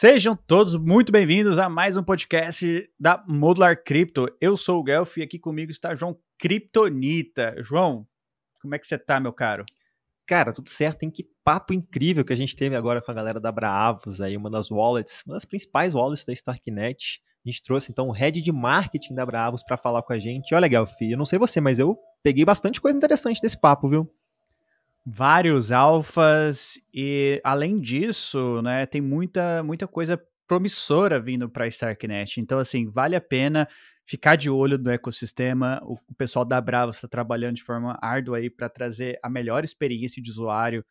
Sejam todos muito bem-vindos a mais um podcast da Modular Crypto. Eu sou o Guelph e aqui comigo está João Kryptonita. João, como é que você tá, meu caro? Cara, tudo certo, hein? Que papo incrível que a gente teve agora com a galera da Bravos, aí uma das wallets, uma das principais wallets da Starknet. A gente trouxe então o head de marketing da Bravos para falar com a gente. Olha, Guelph, eu não sei você, mas eu peguei bastante coisa interessante desse papo, viu? Vários alfas e além disso, né, tem muita muita coisa promissora vindo para a Starknet. Então assim, vale a pena ficar de olho no ecossistema. O, pessoal da Bravo está trabalhando de forma árdua aí para trazer a melhor experiência de usuário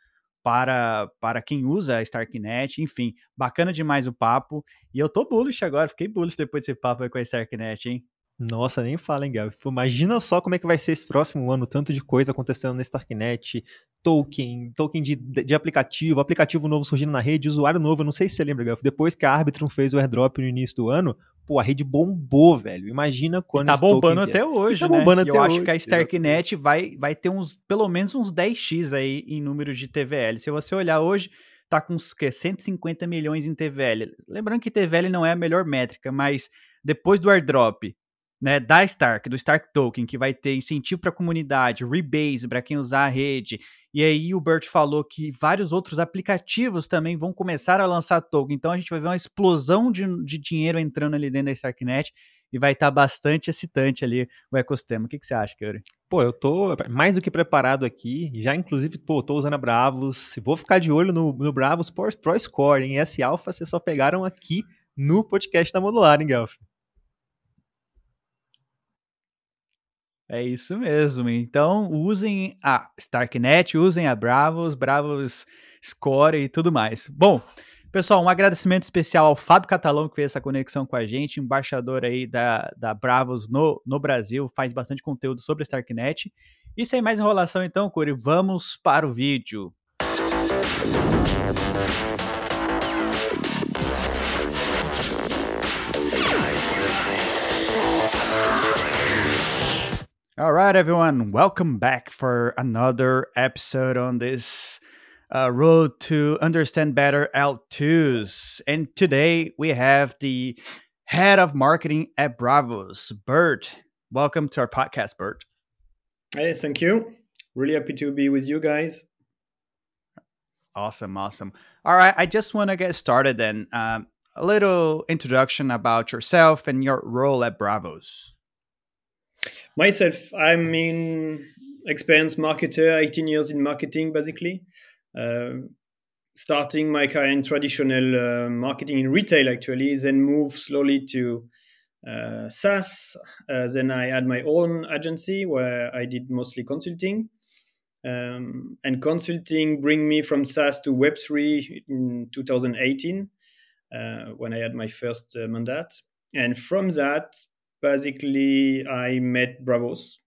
para, para quem usa a Starknet, enfim, bacana demais o papo. E eu tô bullish agora, fiquei bullish depois desse papo aí com a Starknet, hein? Nossa, nem fala, hein, Gabi. Imagina só como é que vai ser esse próximo ano, tanto de coisa acontecendo na Starknet, token, token de, de aplicativo, aplicativo novo surgindo na rede, usuário novo, não sei se você lembra, Gabi. Depois que a Arbitrum fez o airdrop no início do ano, pô, a rede bombou, velho. Imagina quando e tá bombando até hoje, tá né? bombando até eu hoje. acho que a Starknet vai, vai ter uns, pelo menos uns 10x aí em número de TVL. Se você olhar hoje, tá com uns, que, 150 milhões em TVL. Lembrando que TVL não é a melhor métrica, mas depois do airdrop, né, da Stark, do Stark Token, que vai ter incentivo para a comunidade, rebase para quem usar a rede. E aí o Bert falou que vários outros aplicativos também vão começar a lançar token. Então a gente vai ver uma explosão de, de dinheiro entrando ali dentro da Starknet e vai estar tá bastante excitante ali o ecossistema. O que, que você acha, Kyuri? Pô, eu tô mais do que preparado aqui. Já, inclusive, pô, tô usando a Bravos. Vou ficar de olho no, no Bravos Pro, Score, em S Alpha, vocês só pegaram aqui no podcast da Modular, hein, Guelph? É isso mesmo. Então, usem a Starknet, usem a Bravos, Bravos Score e tudo mais. Bom, pessoal, um agradecimento especial ao Fábio Catalão que fez essa conexão com a gente, embaixador aí da, da Bravos no, no Brasil, faz bastante conteúdo sobre a Starknet. E sem mais enrolação, então, Curi, vamos para o vídeo. All right, everyone, welcome back for another episode on this uh, road to understand better L2s. And today we have the head of marketing at Braavos, Bert. Welcome to our podcast, Bert. Hey, thank you. Really happy to be with you guys. Awesome, awesome. All right, I just want to get started then. Um, a little introduction about yourself and your role at Braavos. Myself, I'm in experienced marketer, 18 years in marketing basically. Uh, starting my career in traditional uh, marketing in retail actually, then move slowly to uh, SaaS. Uh, then I had my own agency where I did mostly consulting. Um, and consulting bring me from SaaS to Web3 in 2018 uh, when I had my first uh, mandate. And from that, basically I met Braavos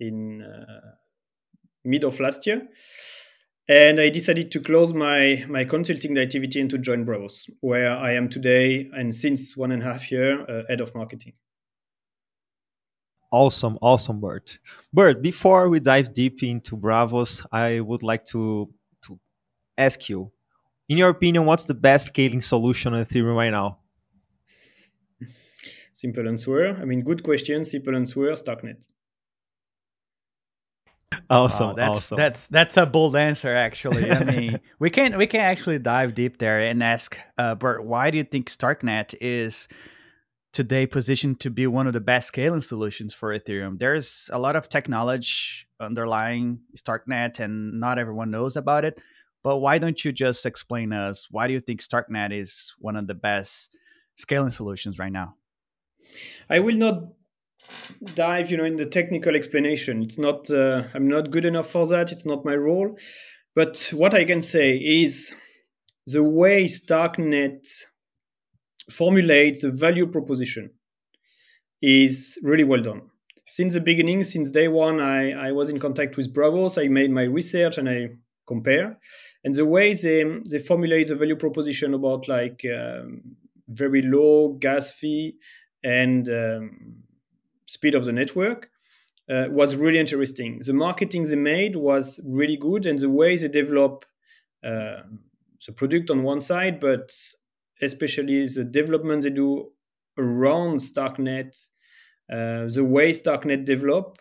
in uh, mid of last year, and I decided to close my my consulting activity and to join Braavos, where I am today and since one and a half year uh, head of marketing. Awesome, awesome, Bert. Bert, before we dive deep into Braavos, I would like to to ask you, in your opinion, what's the best scaling solution on Ethereum right now? Simple answer. I mean, good question. Simple answer. Starknet. Awesome, wow, that's, awesome. That's that's a bold answer, actually. I mean, we can we can actually dive deep there and ask uh, Bert, why do you think Starknet is today positioned to be one of the best scaling solutions for Ethereum? There's a lot of technology underlying Starknet, and not everyone knows about it. But why don't you just explain us why do you think Starknet is one of the best scaling solutions right now? I will not dive, you know, in the technical explanation. It's not. Uh, I'm not good enough for that. It's not my role. But what I can say is the way Starknet formulates the value proposition is really well done. Since the beginning, since day one, I, I was in contact with Braavos. I made my research and I compare. And the way they, they formulate the value proposition about like um, very low gas fee and um, speed of the network uh, was really interesting. The marketing they made was really good, and the way they develop uh, the product on one side, but especially the development they do around Starknet, uh, the way Starknet develop,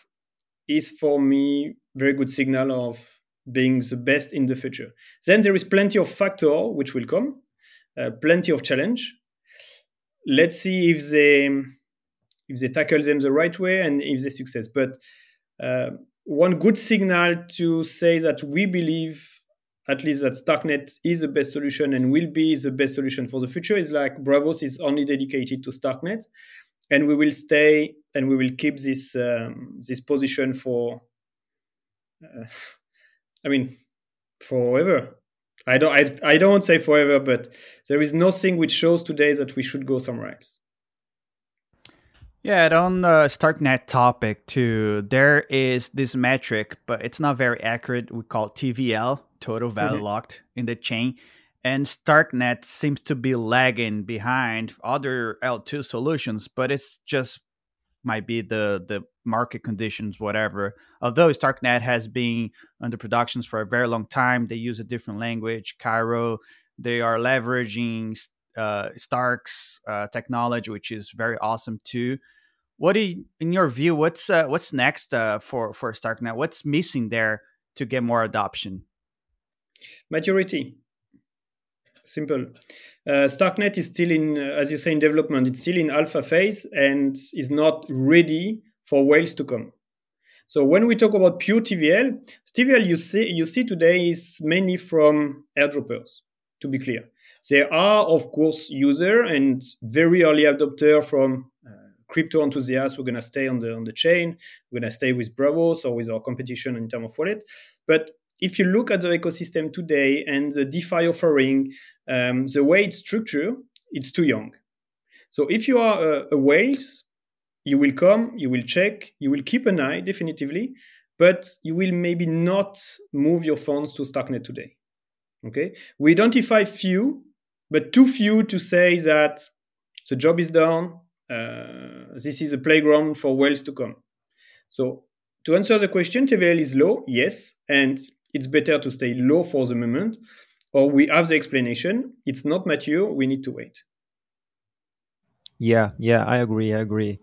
is for me very good signal of being the best in the future. Then there is plenty of factor which will come, uh, plenty of challenge. Let's see if they if they tackle them the right way and if they success. But uh, one good signal to say that we believe at least that Starknet is the best solution and will be the best solution for the future is like Braavos is only dedicated to Starknet, and we will stay and we will keep this um, this position for. Uh, I mean, forever. I don't. I, I don't say forever, but there is nothing which shows today that we should go somewhere else. Yeah, on the Starknet topic too, there is this metric, but it's not very accurate. We call it TVL, total value mm-hmm. locked in the chain. And Starknet seems to be lagging behind other L2 solutions, but it's just might be the the market conditions, whatever. Although Starknet has been under productions for a very long time, they use a different language, Cairo. They are leveraging uh, Stark's uh, technology, which is very awesome too. What do you, in your view? What's uh, what's next uh, for for Starknet? What's missing there to get more adoption? Maturity. Simple. Uh, Starknet is still in, uh, as you say, in development. It's still in alpha phase and is not ready for whales to come. So when we talk about pure TVL, TVL you see you see today is mainly from airdroppers. To be clear, there are of course user and very early adopter from uh, crypto enthusiasts. We're gonna stay on the on the chain. We're gonna stay with Braavos or with our competition in terms of wallet. But if you look at the ecosystem today and the DeFi offering, um, the way it's structured, it's too young. So if you are a, a whales, you will come, you will check, you will keep an eye definitively, but you will maybe not move your funds to Starknet today. Okay, we identify few, but too few to say that the job is done. Uh, this is a playground for whales to come. So to answer the question, TVL is low, yes, and it's better to stay low for the moment, or we have the explanation. It's not mature. We need to wait. Yeah, yeah, I agree. I agree.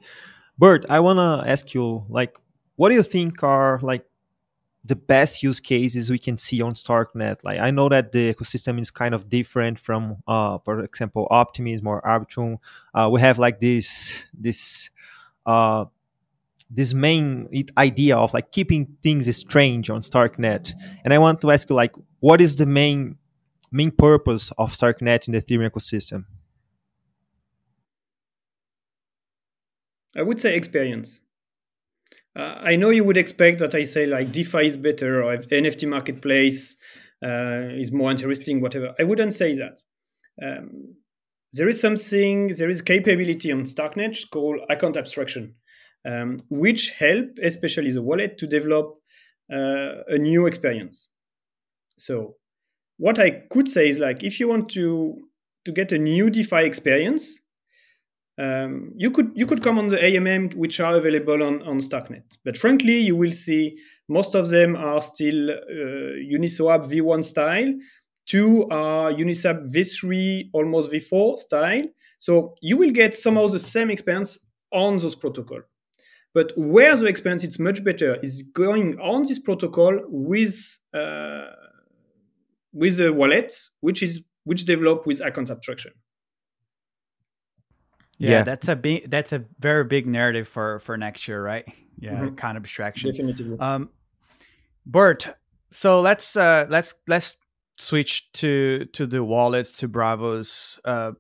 Bert, I want to ask you, like, what do you think are like the best use cases we can see on Starknet? Like, I know that the ecosystem is kind of different from, uh, for example, Optimism or Arbitrum. Uh, we have like this this uh, this main idea of like keeping things strange on Starknet. And I want to ask you like what is the main main purpose of Starknet in the Ethereum ecosystem? I would say experience. Uh, I know you would expect that I say like DeFi is better or NFT marketplace uh, is more interesting, whatever. I wouldn't say that. Um, there is something, there is capability on Starknet called account abstraction um, which help, especially the wallet, to develop uh, a new experience. So, what I could say is like, if you want to to get a new DeFi experience, um, you could you could come on the AMM which are available on on Starknet. But frankly, you will see most of them are still uh, Uniswap V1 style. Two are Uniswap V3, almost V4 style. So you will get somehow the same experience on those protocol. But where the experience is much better is going on this protocol with uh, with the wallet, which is which develop with account abstraction. Yeah, yeah, that's a big that's a very big narrative for for next year, right? Yeah, mm-hmm. account abstraction. Definitely. Um, Bert, so let's uh let's let's switch to to the wallets to Braavos. Uh,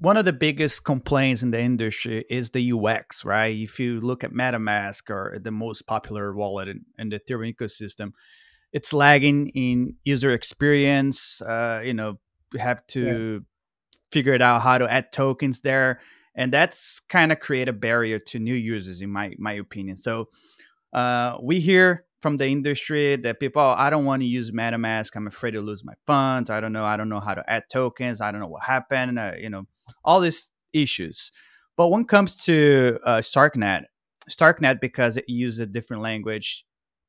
one of the biggest complaints in the industry is the UX, right? If you look at MetaMask or the most popular wallet in, in the Ethereum ecosystem, it's lagging in user experience. Uh, you know, you have to yeah. figure it out how to add tokens there, and that's kind of create a barrier to new users, in my my opinion. So uh, we hear from the industry that people, oh, I don't want to use MetaMask. I'm afraid to lose my funds. I don't know. I don't know how to add tokens. I don't know what happened. Uh, you know, all these issues. But when it comes to uh, Starknet, Starknet because it uses a different language,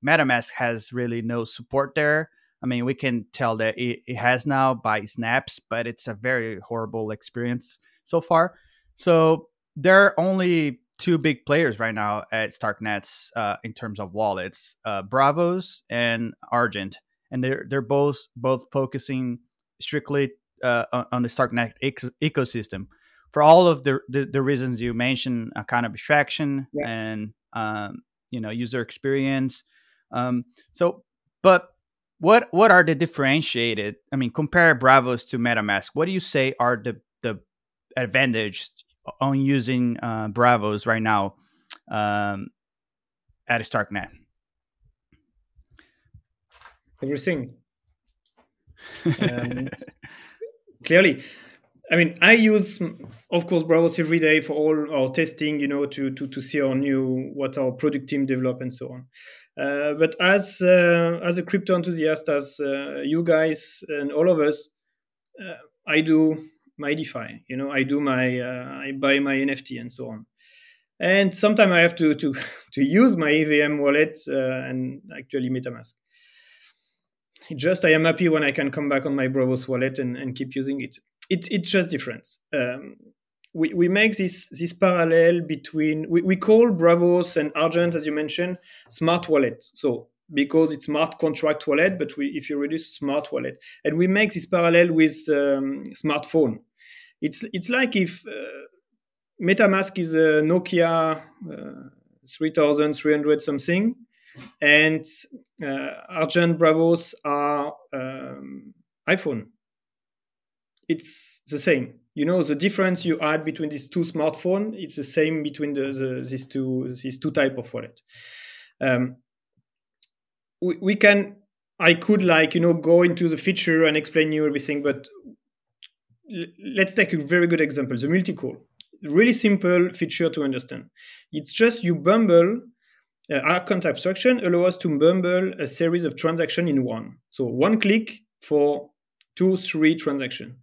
MetaMask has really no support there. I mean, we can tell that it, it has now by snaps, but it's a very horrible experience so far. So there are only two big players right now at Starknets uh, in terms of wallets, uh, Braavos and Argent, and they're they're both both focusing strictly uh, on the Starknet eco- ecosystem for all of the, the, the reasons you mentioned, a kind of abstraction yeah. and um, you know user experience. Um, so, but what what are the differentiated? I mean, compare Braavos to MetaMask. What do you say are the the advantage on using uh, Braavos right now um, at Starknet? Everything. um, clearly, I mean, I use, of course, Braavos every day for all our testing, you know, to to to see our new what our product team develop and so on. Uh, but as uh, as a crypto enthusiast, as uh, you guys and all of us, uh, I do my DeFi. You know, I do my uh, I buy my NFT and so on. And sometimes I have to to to use my EVM wallet uh, and actually MetaMask. just I am happy when I can come back on my Braavos wallet and, and keep using it. It it's just different. Um, we, we make this this parallel between we, we call Braavos and Argent, as you mentioned, smart wallet. So because it's smart contract wallet, but we, if you reduce smart wallet, and we make this parallel with um, smartphone. It's it's like if uh, MetaMask is a Nokia uh, 3300 something, and uh, Argent Braavos are um, iPhone. It's the same. You know the difference you add between these two smartphones. It's the same between the, the these two these two type of wallet. Um, we, we can I could like you know go into the feature and explain you everything, but let's take a very good example the multi-call really simple feature to understand. It's just you bundle uh, our account abstraction allow us to bundle a series of transactions in one. So one click for two three transactions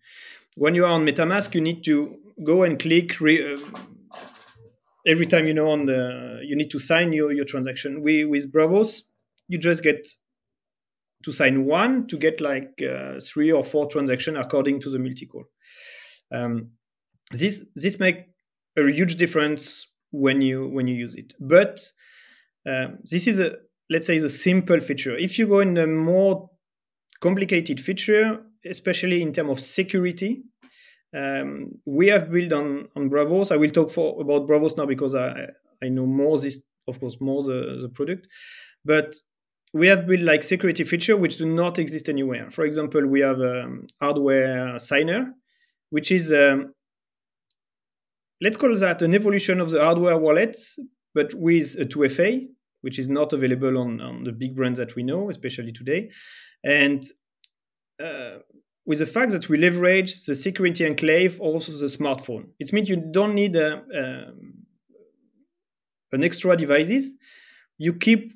when you are on metamask you need to go and click re- uh, every time you know on the you need to sign your, your transaction. We with braavos you just get to sign one to get like uh, three or four transactions according to the multi-call. Um, this this make a huge difference when you when you use it. But uh, this is a let's say the simple feature. If you go in a more complicated feature, especially in terms of security, um, we have built on on Braavos. I will talk for about Braavos now because I I know more this of course more the, the product, but we have built like security feature which do not exist anywhere. For example, we have a um, hardware signer, which is um, let's call that an evolution of the hardware wallet, but with a 2FA, which is not available on, on the big brands that we know, especially today. And uh, with the fact that we leverage the security enclave, also the smartphone, it means you don't need a, um, an extra devices. You keep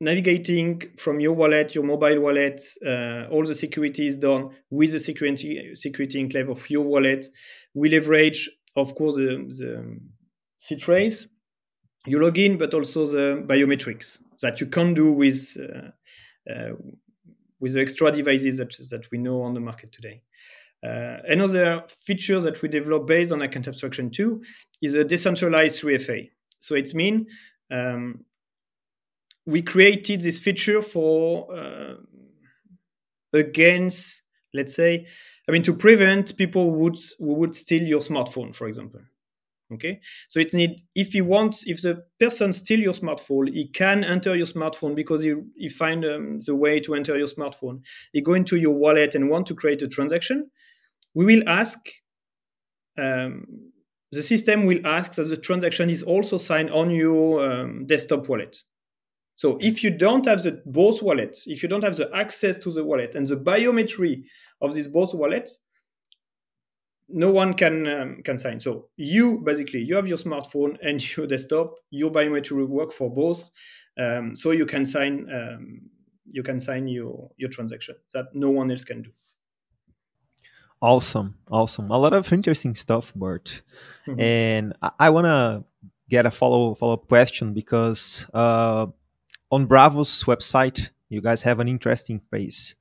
navigating from your wallet, your mobile wallet, uh, all the security is done with the security security enclave of your wallet. We leverage, of course, the, the C-trace, you log in, but also the biometrics that you can do with uh, uh, with the extra devices that that we know on the market today. Uh, another feature that we develop based on account abstraction 2 is a decentralized 3FA. So it means um, we created this feature for uh, against, let's say, I mean, to prevent people would who would steal your smartphone, for example. Okay, so it's need if he wants, if the person steal your smartphone, he can enter your smartphone because he he find um, the way to enter your smartphone. He go into your wallet and want to create a transaction. We will ask. Um, the system will ask that the transaction is also signed on your um, desktop wallet. So if you don't have the both wallets, if you don't have the access to the wallet and the biometry of this both wallets, no one can um, can sign. So you basically you have your smartphone and your desktop. Your biometry will work for both, um, so you can sign um, you can sign your your transaction that no one else can do. Awesome, awesome. A lot of interesting stuff, Bart. Mm-hmm. And I, I want to get a follow follow up question because uh, on Braavos website, you guys have an interesting phrase,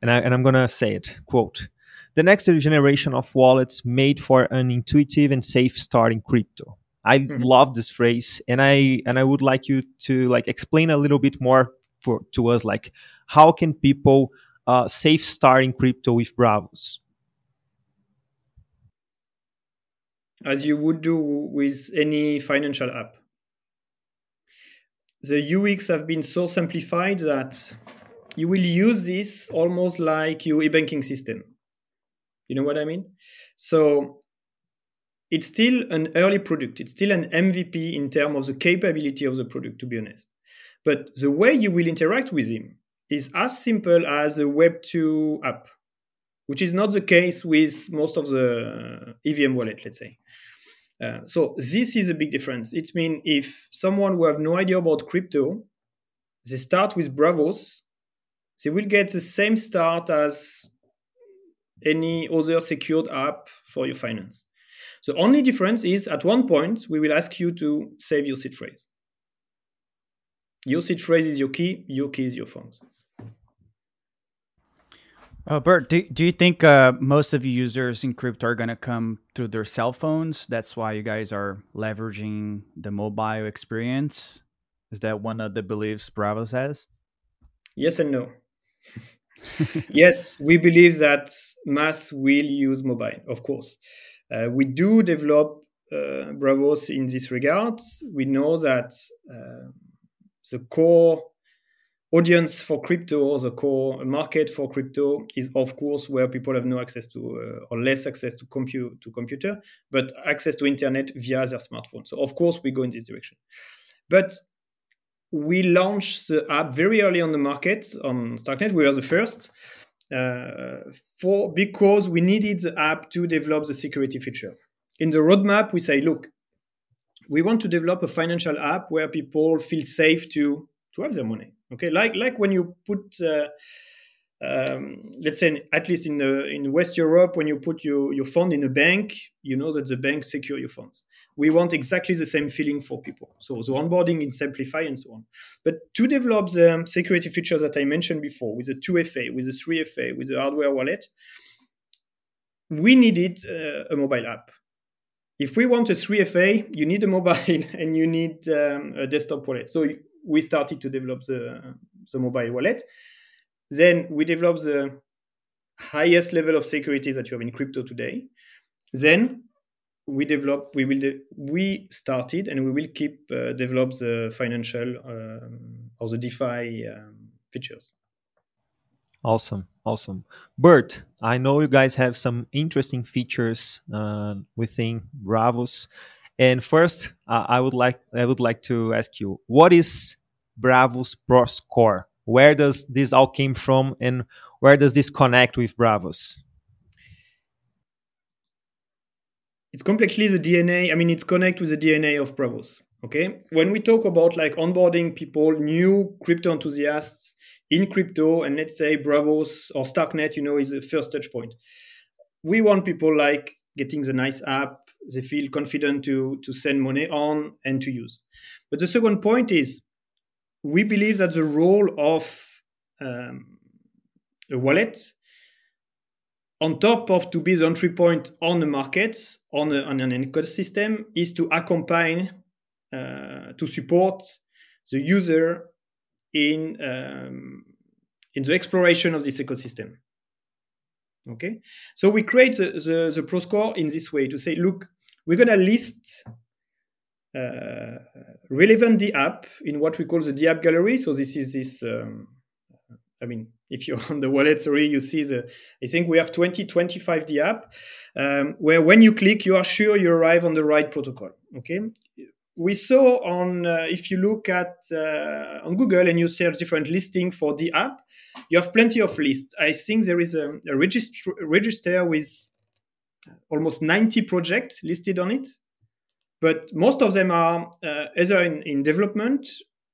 and, I, and I'm gonna say it. Quote: "The next generation of wallets made for an intuitive and safe start in crypto." I mm-hmm. love this phrase, and I and I would like you to like explain a little bit more for to us, like how can people uh, safe start in crypto with Braavos? As you would do with any financial app. The UX have been so simplified that you will use this almost like your e-banking system. You know what I mean? So it's still an early product. It's still an MVP in terms of the capability of the product, to be honest. But the way you will interact with him is as simple as a Web2 app, which is not the case with most of the EVM wallet, let's say. Uh, so this is a big difference. It means if someone who have no idea about crypto, they start with Braavos, they will get the same start as any other secured app for your finance. The only difference is at one point, we will ask you to save your seed phrase. Your seed phrase is your key, your key is your funds. Uh, Bert, do, do you think uh, most of you users in crypto are going to come through their cell phones? That's why you guys are leveraging the mobile experience? Is that one of the beliefs Braavos has? Yes and no. yes, we believe that mass will use mobile, of course. Uh, we do develop uh, Braavos in this regard. We know that uh, the core audience for crypto, the core market for crypto is of course where people have no access to uh, or less access to compute to computer, but access to internet via their smartphone. So of course we go in this direction. But we launched the app very early on the market on Starknet. We were the first uh, for because we needed the app to develop the security feature. In the roadmap, we say, look, we want to develop a financial app where people feel safe to to have their money. Okay, like like when you put. Uh, um, let's say at least in the in West Europe, when you put your, your fund in a bank, you know that the bank secure your funds we want exactly the same feeling for people. So the onboarding in Simplify and so on. But to develop the security features that I mentioned before with the 2FA, with the 3FA, with the hardware wallet, we needed uh, a mobile app. If we want a 3FA, you need a mobile and you need um, a desktop wallet. So we started to develop the, the mobile wallet. Then we developed the highest level of security that you have in crypto today. Then we develop we will de- we started and we will keep uh, develop the financial um, or the defi um, features awesome awesome bert i know you guys have some interesting features uh, within braavos and first uh, i would like i would like to ask you what is braavos pro score where does this all came from and where does this connect with braavos it's completely the DNA. I mean, it's connect with the DNA of Braavos. Okay. When we talk about like onboarding people, new crypto enthusiasts in crypto, and let's say Braavos or Starknet, you know, is the first touch point. We want people like getting the nice app, they feel confident to to send money on and to use. But the second point is we believe that the role of um, a wallet on top of to be the entry point on the markets on, a, on an ecosystem is to accompany uh, to support the user in um, in the exploration of this ecosystem okay so we create the, the, the pro score in this way to say look we're going to list uh, relevant the app in what we call the the app gallery so this is this um, i mean if you're on the wallet, sorry, you see the, I think we have 20, 25 the app, um, where when you click, you are sure you arrive on the right protocol. Okay. We saw on, uh, if you look at uh, on Google and you search different listing for the app, you have plenty of lists. I think there is a, a register with almost 90 projects listed on it, but most of them are uh, either in, in development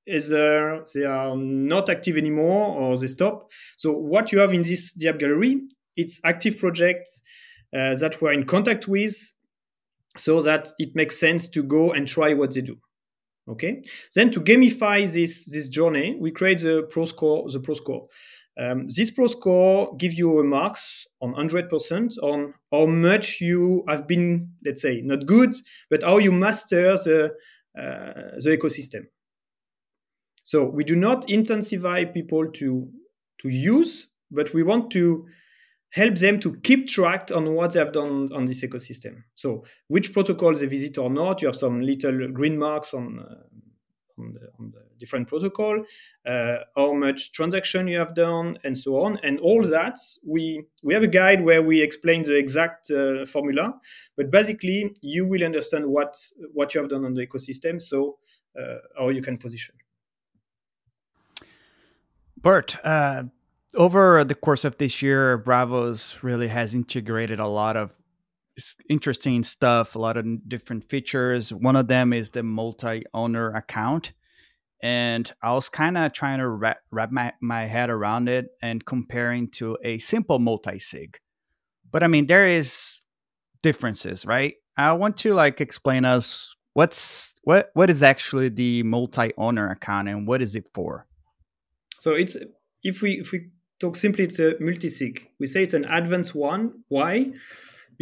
either they are not active anymore or they stop. So what you have in this DApp gallery, it's active projects uh, that we're in contact with so that it makes sense to go and try what they do. Okay. Then to gamify this this journey, we create the pro score. The pro score. Um, this pro score gives you a marks on 100% on how much you have been, let's say, not good, but how you master the uh, the ecosystem. So we do not intensify people to to use, but we want to help them to keep track on what they have done on this ecosystem. So which protocol they visit or not, you have some little green marks on, uh, on, the, on, the, different protocol, uh, how much transaction you have done, and so on. And all that, we, we have a guide where we explain the exact uh, formula, but basically you will understand what, what you have done on the ecosystem, so uh, how you can position. Bert, uh, over the course of this year, Braavos really has integrated a lot of interesting stuff, a lot of different features. One of them is the multi owner account. And I was kind of trying to wrap, wrap my, my head around it and comparing to a simple multi sig. But I mean, there is differences, right? I want to like explain us what's what what is actually the multi owner account and what is it for? So it's if we if we talk simply, it's a multi-sig. We say it's an advanced one. Why?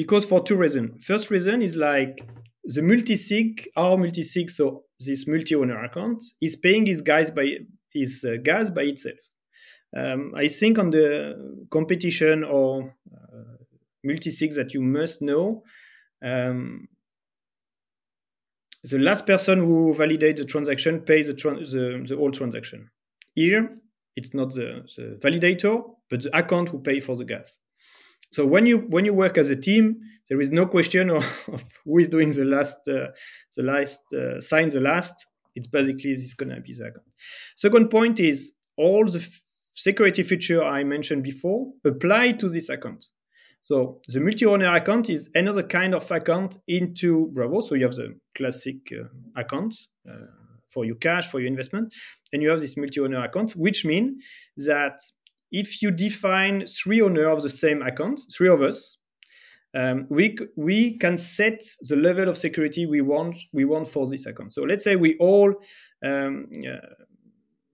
Because for two reasons. First reason is like the multi-sig, our multi-sig, so this multi-owner account, is paying his gas by his uh, gas by itself. Um, I think on the competition or uh, multi-sig that you must know, um, the last person who validates the transaction pays the, tra- the, the whole transaction. Here, it's not the, the validator, but the account who pay for the gas. So when you when you work as a team, there is no question of, of who is doing the last uh, the last uh, sign the last. It's basically this gonna be the account. Second point is all the f- security feature I mentioned before apply to this account. So the multi-owner account is another kind of account into Bravo. So you have the classic uh, account. Uh, for your cash, for your investment, and you have this multi-owner account, which means that if you define three owners of the same account, three of us, um, we we can set the level of security we want we want for this account. So let's say we all, um, uh,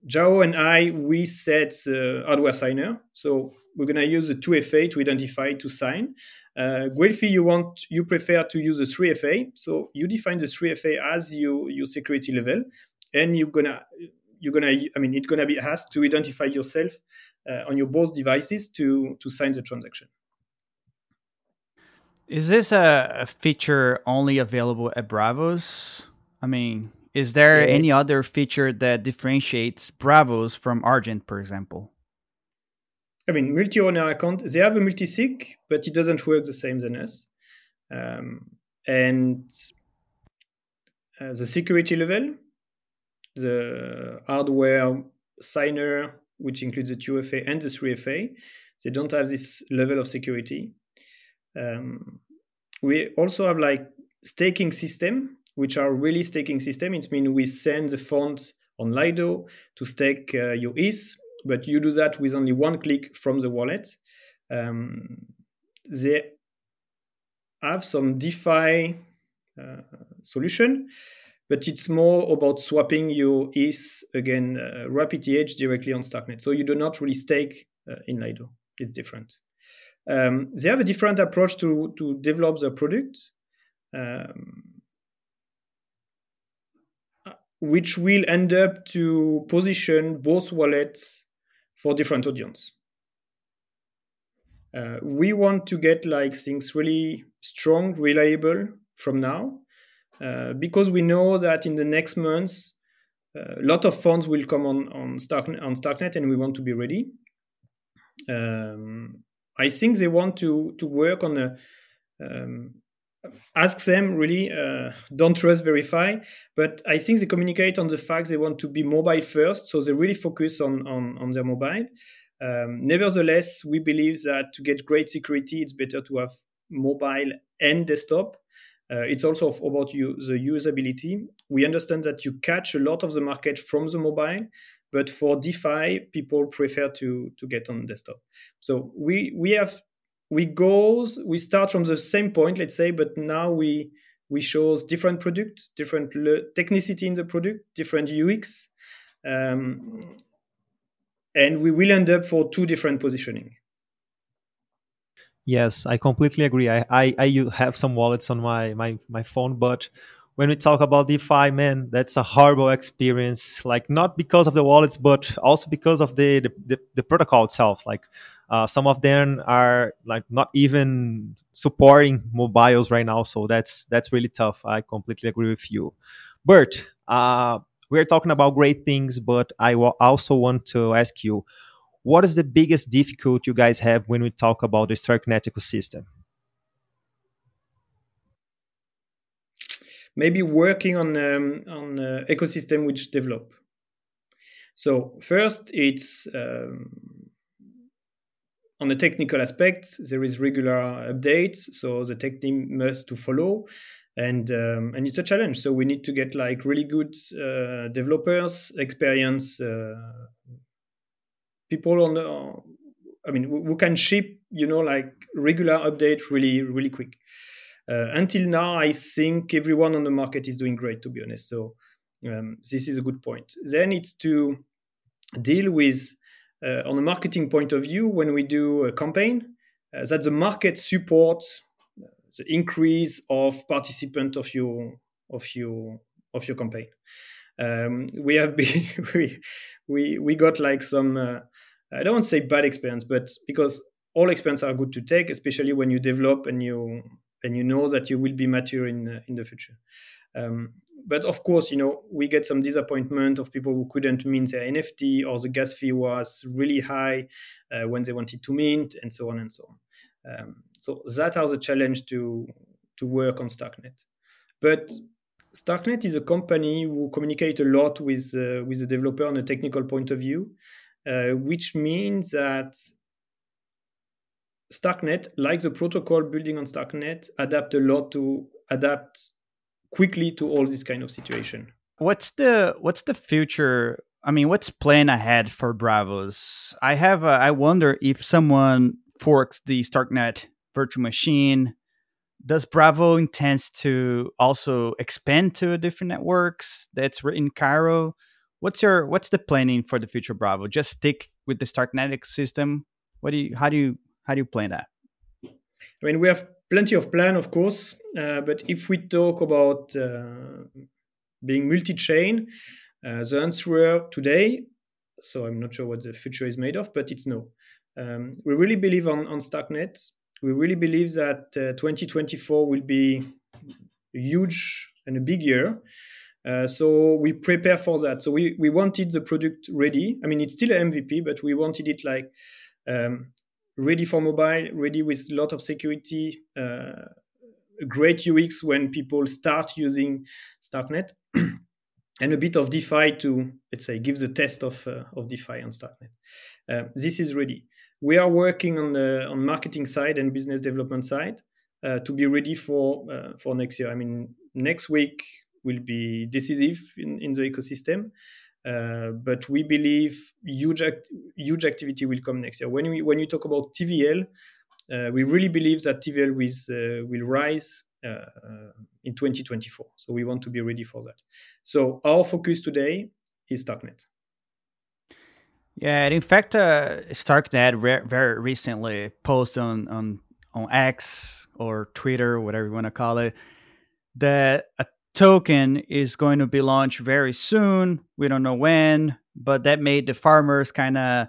João and I, we set the hardware signer. So we're gonna use the 2FA to identify to sign. Uh, you want you prefer to use the 3FA, so you define the 3FA as your your security level, and you're gonna you're gonna I mean it's gonna be asked to identify yourself uh, on your both devices to to sign the transaction. Is this a, feature only available at Braavos? I mean, is there yeah. any other feature that differentiates Braavos from Argent, for example? I mean, multi-owner account, they have a multi-sig, but it doesn't work the same than us. Um, and uh, the security level, the hardware signer, which includes the 2FA and the 3FA, they don't have this level of security. Um, we also have like staking system, which are really staking system. It means we send the funds on Lido to stake uh, your ETH but you do that with only one click from the wallet. Um, they have some DeFi uh, solution, but it's more about swapping your ETH again, uh, Wrapped ETH directly on Starknet. So you do not really stake uh, in Lido. It's different. Um, they have a different approach to to develop their product. Um, which will end up to position both wallets for different audience. Uh, we want to get like things really strong, reliable from now, uh, because we know that in the next months, uh, a lot of funds will come on on, Stark, on Starknet, and we want to be ready. Um, I think they want to to work on a um, ask them really uh, don't trust verify but i think they communicate on the fact they want to be mobile first so they really focus on on, on their mobile um, nevertheless we believe that to get great security it's better to have mobile and desktop uh, it's also about you, the usability we understand that you catch a lot of the market from the mobile but for defi people prefer to to get on desktop so we we have we goes we start from the same point let's say but now we we chose different product, different technicity in the product, different UX, um, and we will end up for two different positioning. Yes, I completely agree. I, I, I have some wallets on my, my, my phone, but when we talk about DeFi, man, that's a horrible experience. Like not because of the wallets, but also because of the the, the, the protocol itself. Like uh, some of them are like not even supporting mobiles right now, so that's that's really tough. I completely agree with you, Bert. Uh, we're talking about great things, but I also want to ask you, what is the biggest difficulty you guys have when we talk about the StarkNet ecosystem? Maybe working on um, on uh, ecosystem which develop. So first, it's um, on the technical aspect. There is regular updates, so the tech team must to follow and um, and it's a challenge. So we need to get like really good uh, developers, experience uh, people on the. I mean, who can ship you know like regular update really really quick. Uh, until now, I think everyone on the market is doing great. To be honest, so um, this is a good point. Then it's to deal with uh, on a marketing point of view when we do a campaign uh, that the market supports the increase of participant of your of your of your campaign. Um, we have been we, we we got like some uh, I don't want to say bad experience, but because all experiences are good to take, especially when you develop and you and you know that you will be mature in uh, in the future. Um, but of course, you know we get some disappointment of people who couldn't mint their NFT or the gas fee was really high uh, when they wanted to mint, and so on and so on. Um, so that are the challenge to to work on Starknet. But Starknet is a company who communicate a lot with uh, with the developer on a technical point of view, uh, which means that Starknet, like the protocol building on Starknet, adapt a lot to adapt quickly to all this kind of situation. What's the what's the future? I mean, what's plan ahead for Braavos? I have a, I wonder if someone forks the Starknet virtual machine. Does Bravo intends to also expand to different networks that's in Cairo? What's your what's the planning for the future Bravo? Just stick with the Starknet system. What do you how do you how do you plan that? I mean, we have plenty of plan, of course, uh, but if we talk about uh, being multi-chain, uh, the answer today, so I'm not sure what the future is made of, but it's no. Um, we really believe on, on Starknet. We really believe that uh, 2024 will be a huge and a big year. Uh, so we prepare for that. So we, we wanted the product ready. I mean, it's still an MVP, but we wanted it like um, ready for mobile, ready with a lot of security, uh, great UX when people start using Starknet, and a bit of DeFi to let's say give the test of uh, of DeFi on Starknet. Uh, this is ready we are working on the on marketing side and business development side uh, to be ready for for next year. I mean, next week will be decisive in, in the ecosystem. Uh, but we believe huge act- huge activity will come next year. When we when you talk about TVL, uh, we really believe that TVL will uh, will rise uh, in 2024. So we want to be ready for that. So our focus today is Starknet. Yeah, and in fact, uh, Starknet re- very recently posted on, on on X or Twitter, whatever you want to call it, that a token is going to be launched very soon. We don't know when, but that made the farmers kind of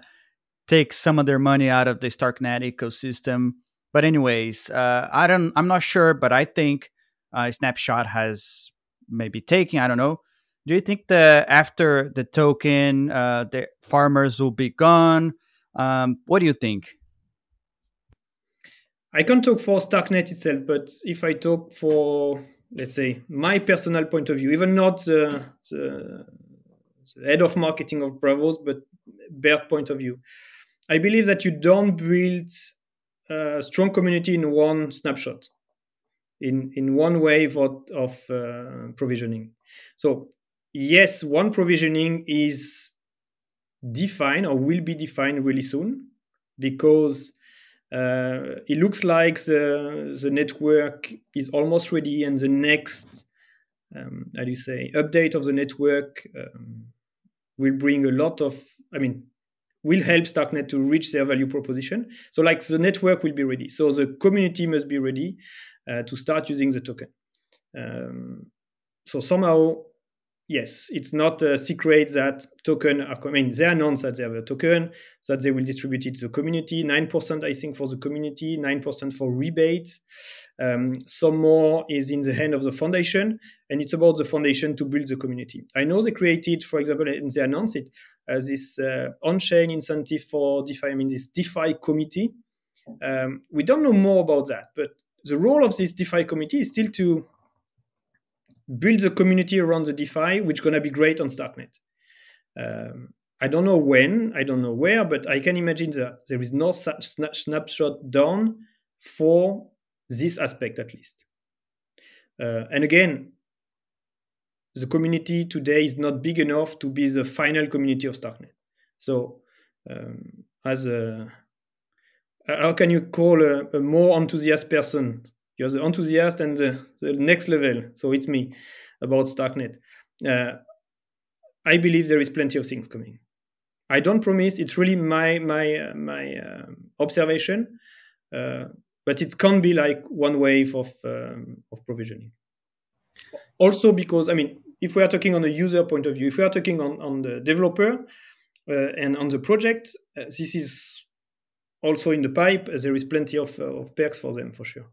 take some of their money out of the Starknet ecosystem. But anyways, uh, I don't. I'm not sure, but I think uh, Snapshot has maybe taken. I don't know do you think that after the token, uh, the farmers will be gone? Um, what do you think? I can talk for Starknet itself, but if I talk for, let's say, my personal point of view, even not the, the, the head of marketing of Braavos, but Bert point of view, I believe that you don't build a strong community in one snapshot, in in one wave of, of uh, provisioning. So yes, one provisioning is defined or will be defined really soon because Uh, it looks like the the network is almost ready, and the next, um, how do you say, update of the network um, will bring a lot of, I mean, will help Starknet to reach their value proposition. So, like the network will be ready. So the community must be ready uh, to start using the token. Um, so somehow yes, it's not a secret that token are coming. They announced that they have a token, that they will distribute it to the community. 9%, I think, for the community, 9% for rebates. Um, some more is in the hand of the foundation, and it's about the foundation to build the community. I know they created, for example, and they announced it, uh, this uh, on-chain incentive for DeFi, I mean, this DeFi committee. Um, we don't know more about that, but the role of this DeFi committee is still to build the community around the DeFi, which is going to be great on Starknet. Um, I don't know when, I don't know where, but I can imagine that there is no such snapshot done for this aspect at least. Uh, and again, the community today is not big enough to be the final community of Starknet. So, um, as a how can you call a, a more enthusiastic person you're the enthusiast and the, the next level. So it's me about Starknet. Uh, I believe there is plenty of things coming. I don't promise. It's really my my uh, my uh, observation, uh, but it can be like one wave of um, of provisioning. Also, because I mean, if we are talking on a user point of view, if we are talking on on the developer uh, and on the project, uh, this is also in the pipe. there is plenty of of perks for them for sure.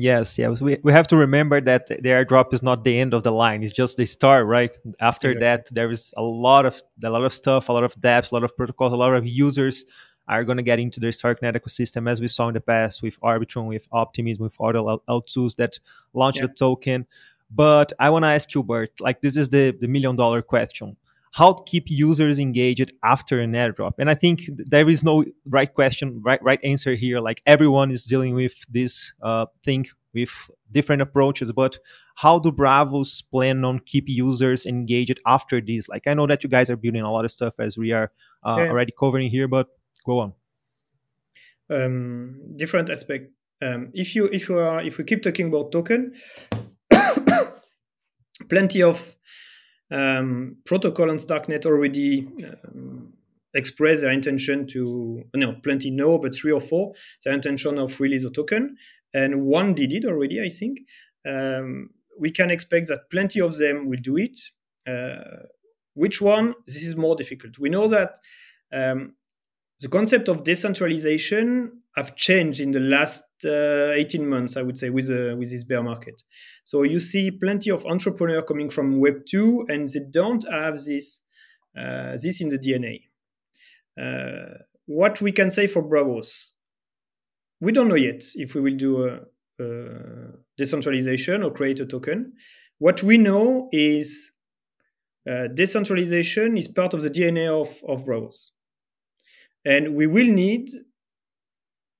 Yes, yes. We, we have to remember that the airdrop is not the end of the line. It's just the start, right? After exactly. that, there is a lot of a lot of stuff, a lot of dApps, a lot of protocols, a lot of users are going to get into the Starknet ecosystem, as we saw in the past with Arbitrum, with Optimism, with other L2s that launched yeah. the token. But I want to ask you, Bert, like this is the, the million dollar question how to keep users engaged after an airdrop and i think there is no right question right right answer here. Like everyone is dealing with this uh, thing with different approaches but how do braavos plan on keep users engaged after this? Like i know that you guys are building a lot of stuff as we are uh, yeah. already covering here but go on. Um, different aspect. Um, if you if you are if we keep talking about token plenty of um, protocol on Starknet already um, express their intention to no plenty no but three or four their intention of release a token. And one did it already i think. Um, we can expect that plenty of them will do it. Uh, which one? This is more difficult. We know that um, the concept of decentralization have changed in the last uh, 18 months, I would say, with uh, with this bear market. So you see plenty of entrepreneurs coming from Web two, and they don't have this uh, this in the DNA. Uh, what we can say for Braavos, we don't know yet if we will do a, a decentralization or create a token. What we know is uh, decentralization is part of the DNA of, of Braavos. And we will need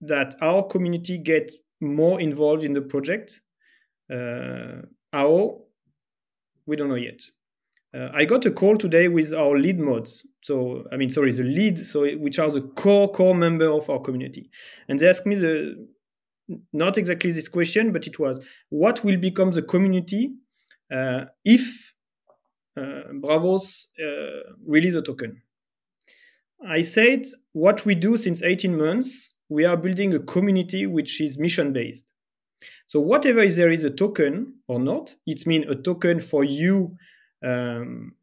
that our community get more involved in the project. Uh, how? We don't know yet. Uh, I got a call today with our lead mods. So, I mean, sorry, the lead, so which are the core, core member of our community. And they asked me the, not exactly this question, but it was, what will become the community uh, if uh, Braavos uh, release a token? I said what we do since 18 months, we are building a community which is mission based. So whatever if there is a token or not, it means a token for you. Um,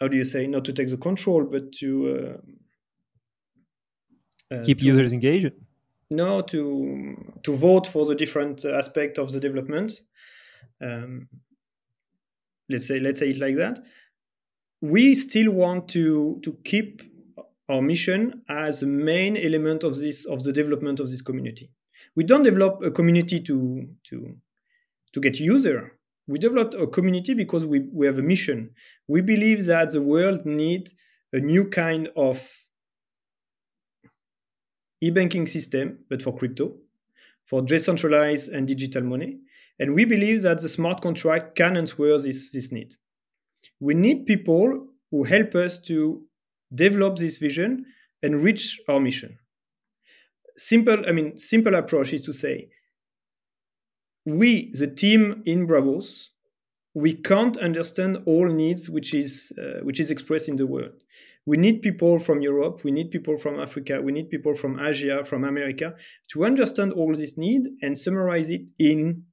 how do you say? Not to take the control, but to uh, uh, keep to, users engaged. No, to to vote for the different aspect of the development. Um, let's say let's say it like that we still want to to keep our mission as a main element of this of the development of this community. We don't develop a community to to to get user. We develop a community because we, we have a mission. We believe that the world needs a new kind of e-banking system, but for crypto, for decentralized and digital money. And we believe that the smart contract can answer this, this need we need people who help us to develop this vision and reach our mission. simple, I mean, simple approach is to say, we, the team in Braavos, we can't understand all needs which is uh, which is expressed in the world. We need people from Europe, we need people from Africa, we need people from Asia, from America to understand all this need and summarize it in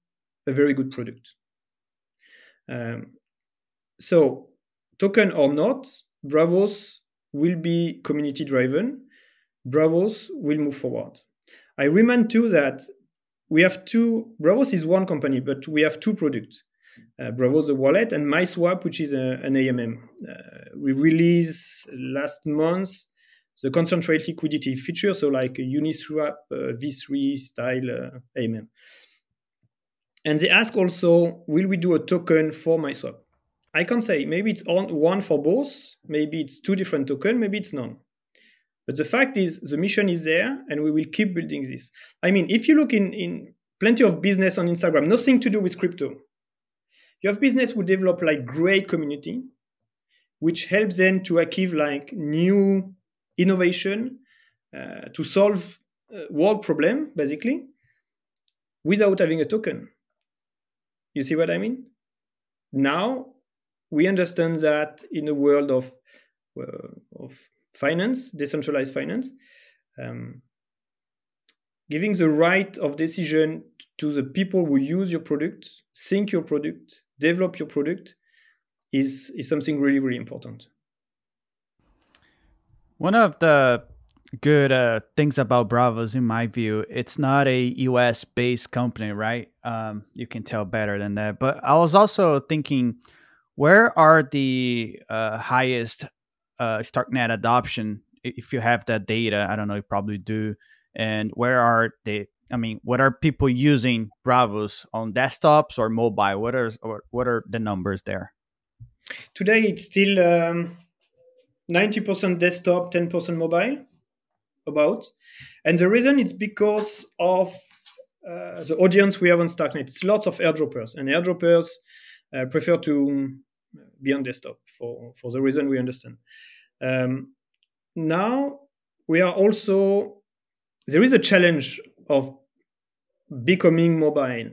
a very good product. Um, so, token or not, Braavos will be community driven. Braavos will move forward. I remind too that we have two, Braavos is one company, but we have two products. Uh, Braavos the wallet and MySwap, which is a, an AMM. Uh, we released last month the concentrate liquidity feature, so like a Uniswap uh, V3 style uh, AMM. And they ask also, will we do a token for MySwap? I can't say. Maybe it's on one for both. Maybe it's two different tokens. Maybe it's none. But the fact is, the mission is there, and we will keep building this. I mean, if you look in, in plenty of business on Instagram, nothing to do with crypto. You have business who develop like great community, which helps them to achieve like new innovation uh, to solve world problem, basically, without having a token. You see what I mean? Now we understand that in a world of uh, of finance, decentralized finance, um, giving the right of decision to the people who use your product, think your product, develop your product, is is something really really important. One of the good uh, things about Braavos, in my view, it's not a U.S. based company, right? Um, you can tell better than that. But I was also thinking where are the uh, highest uh, StarkNet adoption? If you have that data, I don't know, you probably do. And where are the I mean, what are people using Braavos on desktops or mobile? What are what are the numbers there? Today, it's still um, ninety percent desktop, ten percent mobile, about. And the reason it's because of uh, the audience we have on StarkNet. It's lots of airdroppers, and airdroppers uh, prefer to be on desktop for, for the reason we understand. Um, now we are also there is a challenge of becoming mobile.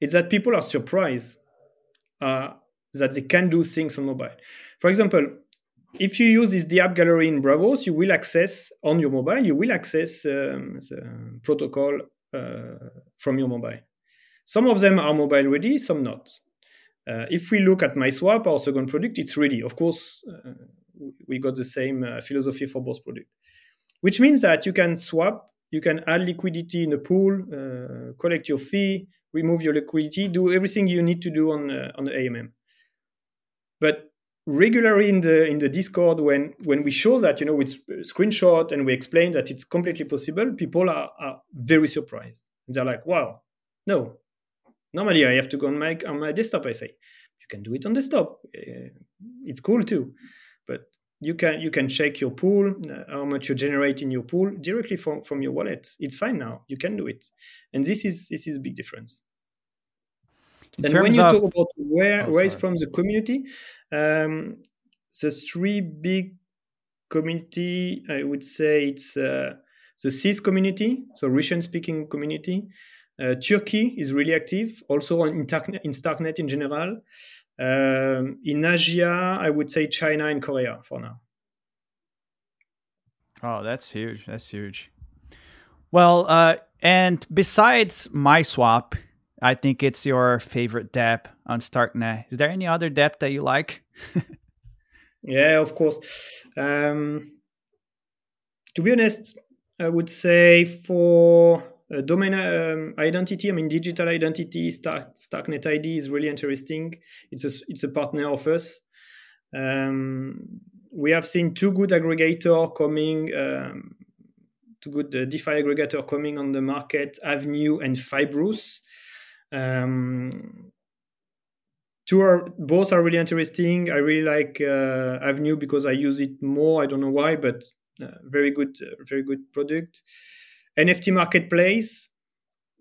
It's that people are surprised uh, that they can do things on mobile. For example, if you use this the app gallery in Braavos, you will access on your mobile. You will access um, the protocol uh, from your mobile. Some of them are mobile ready, some not. Uh, if we look at MySwap, our second product, it's ready. Of course, uh, we got the same uh, philosophy for both products, which means that you can swap, you can add liquidity in a pool, uh, collect your fee, remove your liquidity, do everything you need to do on uh, on the AMM. But regularly in the in the Discord, when when we show that, you know, with screenshot and we explain that it's completely possible, people are, are very surprised. They're like, "Wow, no, Normally, I have to go on my on my desktop. I say, you can do it on desktop. Uh, it's cool too, but you can you can check your pool, uh, how much you generate in your pool directly from from your wallet. It's fine now. You can do it, and this is this is a big difference. In and when you of... talk about where oh, from the community, um, the three big community, I would say it's uh, the CIS community, so Russian speaking community, Turkey is really active, also in, in Starknet in general. Um, in Asia, I would say China and Korea for now. Oh, that's huge. That's huge. Well, uh, and besides MySwap, I think it's your favorite DApp on Starknet. Is there any other DApp that you like? yeah, of course. Um, to be honest, I would say for uh, domain um, identity, I mean, digital identity, Stark, Starknet ID is really interesting. It's a, it's a partner of us. Um, we have seen two good aggregator coming, um, two good uh, DeFi aggregator coming on the market, AVNU and Fibrous. Um, two are both are really interesting. I really like uh, AVNU because I use it more. I don't know why, but uh, very good, uh, very good product. NFT marketplace.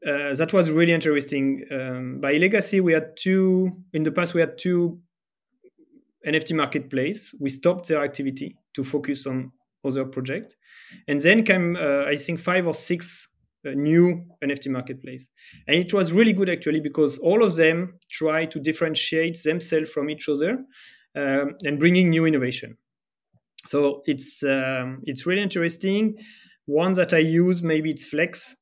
Uh, that was really interesting. Um, by legacy, we had two in the past. We had two NFT marketplace. We stopped their activity to focus on other project, and then came uh, I think five or six uh, new NFT marketplace, and it was really good actually because all of them try to differentiate themselves from each other um, and bringing new innovation. So it's um, it's really interesting. One that I use maybe it's Flex.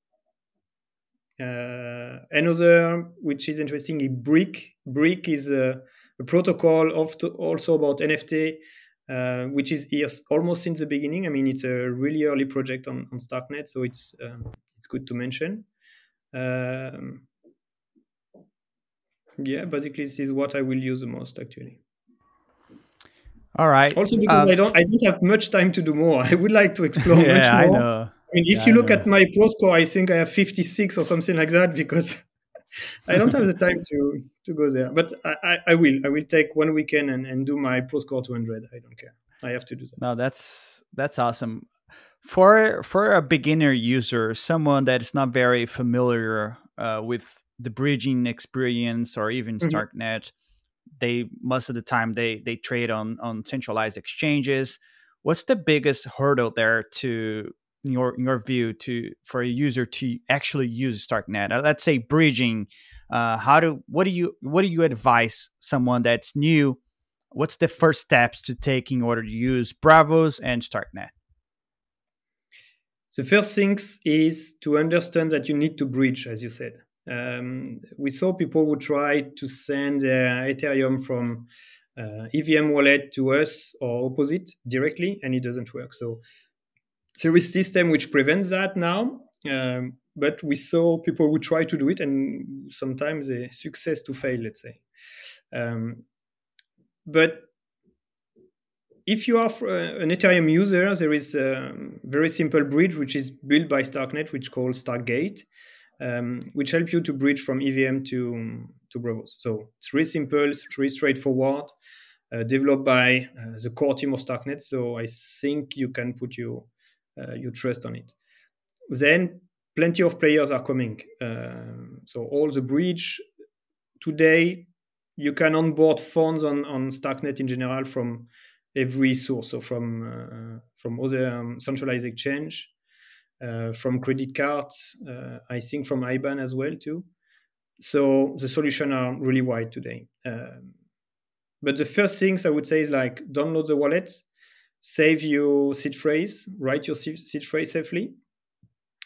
Uh, another which is interesting is Briq. Briq is a, a protocol also about NFT, uh, which is almost since the beginning. I mean, it's a really early project on, on Starknet, so it's um, it's good to mention. Um, yeah, basically, this is what I will use the most actually. All right. Also because um, I don't I don't have much time to do more. I would like to explore yeah, much more. I know. I mean, if yeah, you look at my pro score, I think I have 56 or something like that because I don't have the time to to go there. But I, I, I, will. I will take one weekend and, and do my pro score 200. I don't care. I have to do that. No, that's that's awesome. For for a beginner user, someone that is not very familiar uh, with the bridging experience or even mm-hmm. Starknet, they most of the time they they trade on on centralized exchanges. What's the biggest hurdle there to in your in your view to for a user to actually use Starknet? Uh, let's say bridging. Uh, how do what do you what do you advise someone that's new? What's the first steps to take in order to use Braavos and Starknet? The first things is to understand that you need to bridge, as you said. Um, we saw people would try to send Ethereum from uh, EVM wallet to us or opposite directly, and it doesn't work. So there is system which prevents that now. Um, but we saw people who try to do it, and sometimes a success to fail, let's say. Um, but if you are uh, an Ethereum user, there is a very simple bridge which is built by Starknet, which is called Starkgate, um, which help you to bridge from EVM to to Braavos. So it's really simple, it's really straightforward, uh, developed by uh, the core team of Starknet. So I think you can put your uh, your trust on it. Then plenty of players are coming. Uh, so all the bridge today, you can onboard funds on on Starknet in general from every source. So from uh, from other um, centralized exchange from credit cards, uh, I think from IBAN as well too. So the solutions are really wide today. Um, but the first things I would say is like download the wallet, save your seed phrase, write your seed phrase safely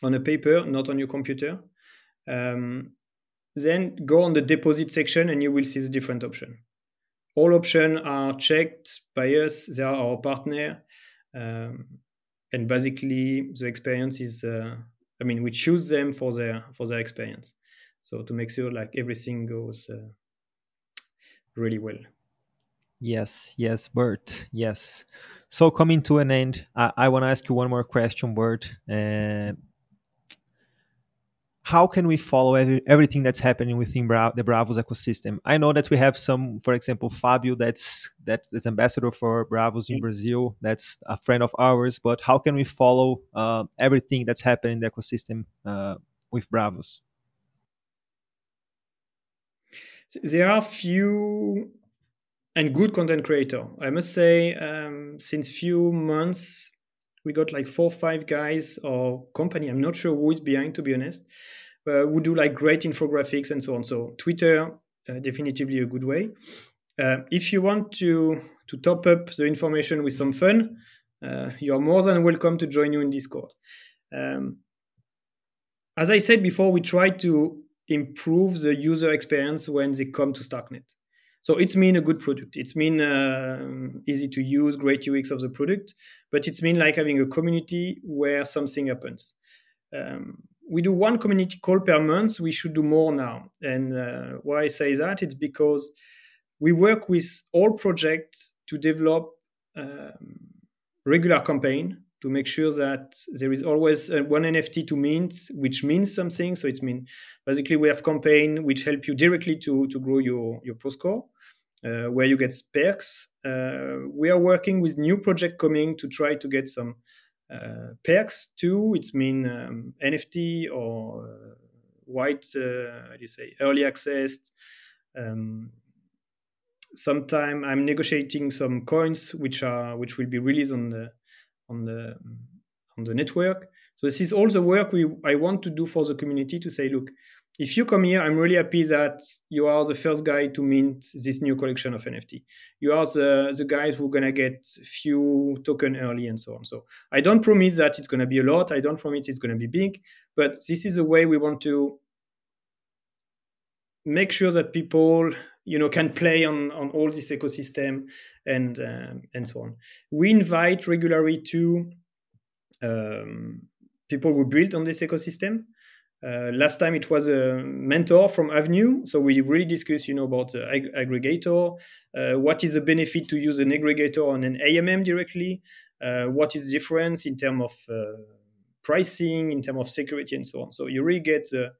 on a paper, not on your computer. Um, then go on the deposit section and you will see the different option. All options are checked by us. They are our partner. Um, and basically the experience is uh, i mean we choose them for their for their experience. So to make sure like everything goes uh, really well. Yes yes bert yes. So coming to an end i, I want to ask you one more question bert. Uh, how can we follow every, everything that's happening within Bra- the Braavos ecosystem? I know that we have some, for example, Fabio, that's that is ambassador for Braavos in Brazil. That's a friend of ours. But how can we follow uh, everything that's happening in the ecosystem uh, with Braavos? There are few and good content creator. I must say, um, since few months, we got like four five guys or company i'm not sure who is behind to be honest uh, who do like great infographics and so on. So twitter uh, a good way. Uh, if you want to to top up the information with some fun uh, you are more than welcome to join you in discord. Um, as i said before we try to improve the user experience when they come to starknet so it's mean a good product. It's mean uh, easy to use, great UX of the product, but it's mean like having a community where something happens. Um, we do one community call per month. We should do more now. And uh, why I say that, it's because we work with all projects to develop um, regular campaign to make sure that there is always uh, one NFT to mint, which means something. So it's mean basically we have campaign which help you directly to to grow your your pro score, where you get perks. Uh, we are working with new project coming to try to get some uh, perks too. It's mean um, NFT or uh, white, uh, you say, early access. Um, sometime I'm negotiating some coins which are which will be released on the on the on the network. So this is all the work we I want to do for the community to say, look, if you come here, I'm really happy that you are the first guy to mint this new collection of NFT. You are the, the guys who are gonna get few token early and so on. So I don't promise that it's gonna be a lot. I don't promise it's gonna be big, but this is the way we want to make sure that people you know can play on on all this ecosystem and um, and so on. We invite regularly to um, people who build on this ecosystem. Uh, last time it was a mentor from AVNU, so we really discussed, you know, about the ag- aggregator. Uh, what is the benefit to use an aggregator on an AMM directly? Uh, what is the difference in terms of uh, pricing, in terms of security, and so on? So you really get the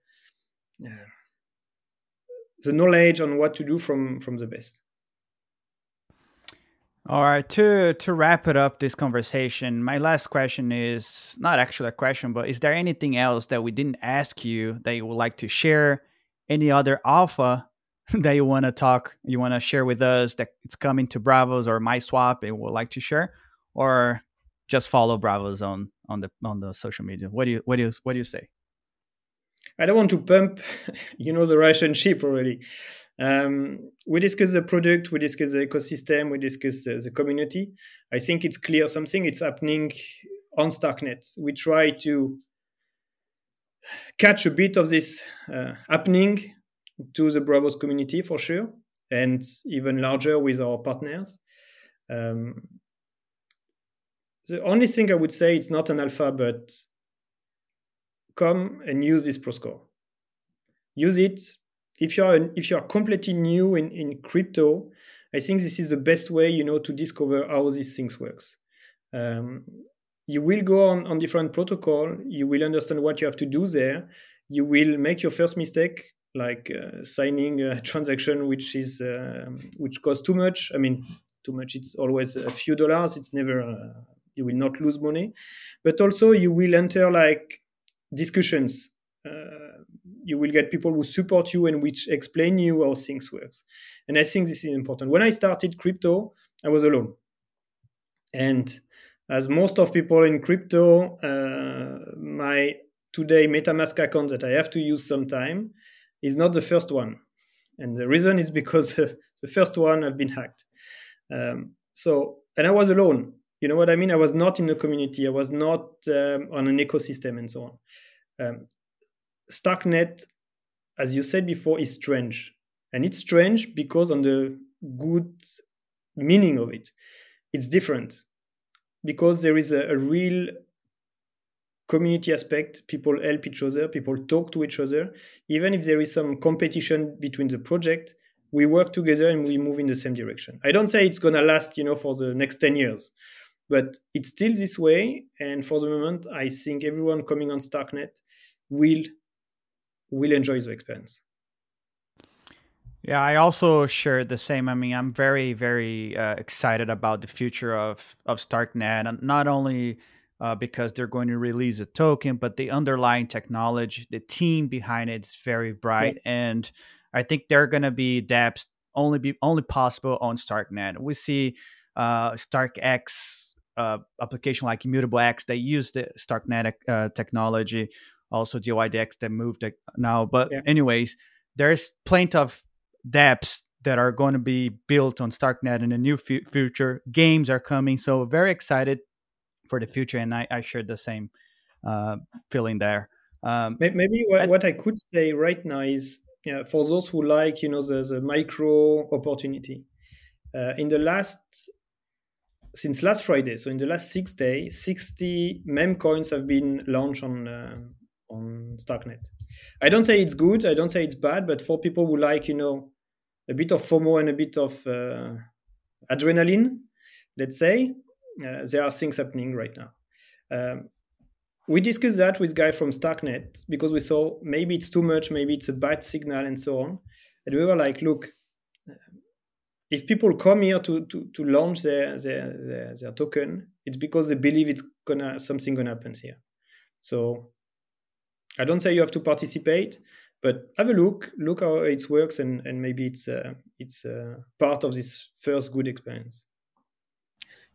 the knowledge on what to do from from the best. All right, to to wrap it up this conversation, my last question is not actually a question, but is there anything else that we didn't ask you that you would like to share? Any other alpha that you want to talk, you want to share with us that it's coming to Braavos or MySwap and would like to share, or just follow Braavos on on the on the social media? What do you what do you what do you say? I don't want to pump, you know, the Russian ship already. Um, we discuss the product, we discuss the ecosystem, we discuss uh, the community. I think it's clear something it's happening on Starknet. We try to catch a bit of this uh, happening to the Braavos community for sure, and even larger with our partners. Um, the only thing I would say it's not an alpha, but come and use this proscore. Use it if you are if you are completely new in, in crypto, I think this is the best way you know to discover how these things works. Um, you will go on, on different protocol. You will understand what you have to do there. You will make your first mistake, like uh, signing a transaction which is uh, which costs too much. I mean, too much. It's always a few dollars. It's never. Uh, you will not lose money, but also you will enter like discussions. Uh, you will get people who support you and which explain you how things works. And I think this is important. When I started crypto, I was alone. And as most of people in crypto, uh, my today MetaMask account that I have to use sometime is not the first one. And the reason is because the first one have been hacked. Um, so, and I was alone. You know what I mean? I was not in a community. I was not um, on an ecosystem and so on. Um, Starknet, as you said before, is strange. And it's strange because, on the good meaning of it, it's different. Because there is a, a real community aspect. People help each other, people talk to each other. Even if there is some competition between the project, we work together and we move in the same direction. I don't say it's going to last, you know, for the next 10 years, but it's still this way. And for the moment, I think everyone coming on Starknet will will enjoy the experience. Yeah, I also share the same. I mean, I'm very, very uh, excited about the future of of Starknet, and not only uh, because they're going to release a token, but the underlying technology, the team behind it is very bright, yeah. and I think they're going to be dApps only be only possible on Starknet. We see uh, StarkEx uh, application like Immutable X that use the Starknet uh, technology also dYdX that moved now. But yeah. anyways, there's plenty of dApps that are going to be built on Starknet in the new f- future. Games are coming, so very excited for the future, and I, I share the same uh, feeling there. Um, Maybe what, what, I could say right now is for those who like, you know, the, the micro opportunity. Uh, in the last since last Friday, so in the last six days, 60 meme coins have been launched on uh, on Starknet. I don't say it's good, I don't say it's bad, but for people who like, you know, a bit of FOMO and a bit of uh, adrenaline, let's say, uh, there are things happening right now. Um, we discussed that with guy from Starknet because we saw maybe it's too much, maybe it's a bad signal, and so on. And we were like, look, uh, if people come here to to, to launch their, their, their their token, it's because they believe it's gonna something gonna happen here. So I don't say you have to participate, but have a look, look how it works, and, and maybe it's uh, it's uh, part of this first good experience.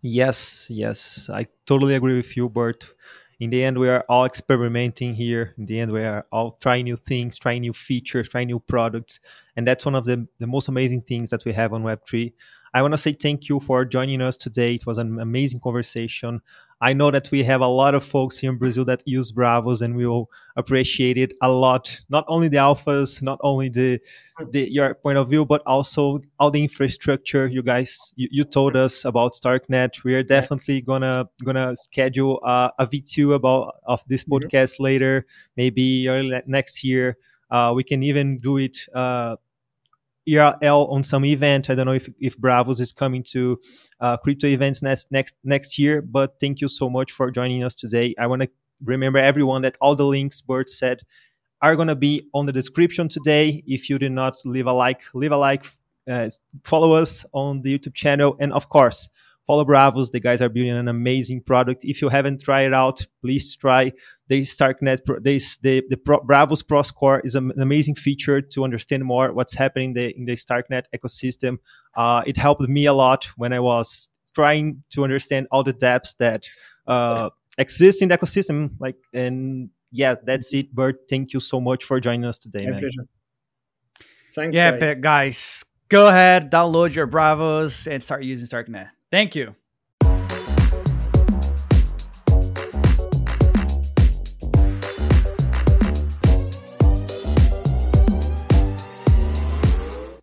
Yes, yes, I totally agree with you, Bert. In the end, we are all experimenting here. In the end, we are all trying new things, trying new features, trying new products. And that's one of the, the most amazing things that we have on Web3. I want to say thank you for joining us today. It was an amazing conversation. I know that we have a lot of folks here in Brazil that use Braavos, and we will appreciate it a lot. Not only the alphas, not only the, the your point of view, but also all the infrastructure you guys you, you told us about Starknet. We are definitely gonna gonna schedule a, a V2 about of this podcast later, maybe early next year. Uh, we can even do it. Uh, ERL on some event. I don't know if, if Braavos is coming to uh, crypto events next next next year, but thank you so much for joining us today. I want to remember everyone that all the links Bert said are going to be on the description today. If you did not leave a like, leave a like, uh, follow us on the YouTube channel, and of course, follow Braavos. The guys are building an amazing product. If you haven't tried it out, please try the Starknet, this, the, the Pro, Braavos Pro Score is an amazing feature to understand more what's happening in the, in the Starknet ecosystem. Uh, it helped me a lot when I was trying to understand all the depths that uh, exist in the ecosystem. Like, and yeah, that's it. Bert, thank you so much for joining us today, My man. pleasure. Thanks, yeah, guys. guys, go ahead, download your Braavos and start using Starknet. Thank you.